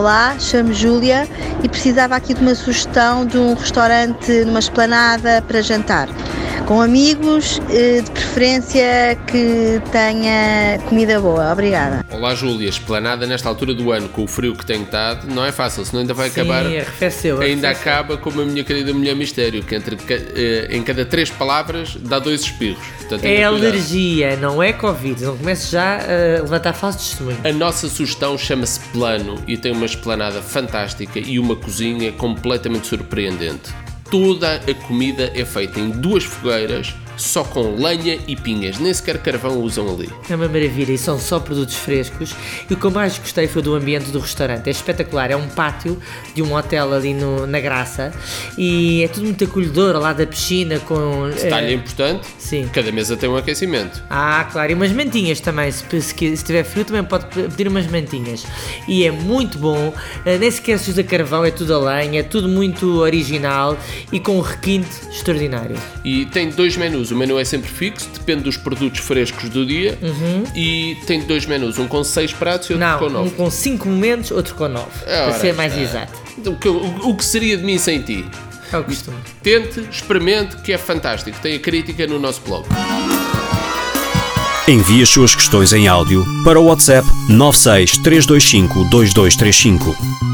Olá, chamo Júlia e precisava aqui de uma sugestão de um restaurante numa esplanada para jantar. Com amigos, eh, de preferência que tenha comida boa. Obrigada. Olá Júlia, esplanada nesta altura do ano, com o frio que tem estado, não é fácil, senão ainda vai Sim, acabar. arrefeceu. Ainda arrefeceu. acaba como a minha querida mulher mistério, que entre, eh, em cada três palavras dá dois espirros. Portanto, É alergia, não é Covid. Não comece já a levantar falso testemunho. A nossa sugestão chama-se Plano e tem uma esplanada fantástica e uma cozinha completamente surpreendente. Toda a comida é feita em duas fogueiras, só com lenha e pinhas, nem sequer carvão usam ali. É uma maravilha e são só produtos frescos. E o que eu mais gostei foi do ambiente do restaurante. É espetacular. É um pátio de um hotel ali no- na Graça e é tudo muito acolhedor lado da piscina com. Detalhe eh, importante: sim. cada mesa tem um aquecimento. Ah, claro, e umas mantinhas também. Se, se, se tiver frio, também pode pe- pedir umas mantinhas. E é muito bom, eh, nem sequer se usa carvão, é tudo a lenha, é tudo muito original e com um requinte extraordinário. E tem dois menus. O menu é sempre fixo, depende dos produtos frescos do dia. E tem dois menus, um com seis pratos e outro Não, com um nove. com 5 momentos, outro com 9. Ora, para ser mais está. exato. O que, o- o que seria de mim sem ti? É o costume. Tente, experimente, que é fantástico. Tem a crítica no nosso blog. Envie as suas questões em áudio para o WhatsApp 96 325 2235.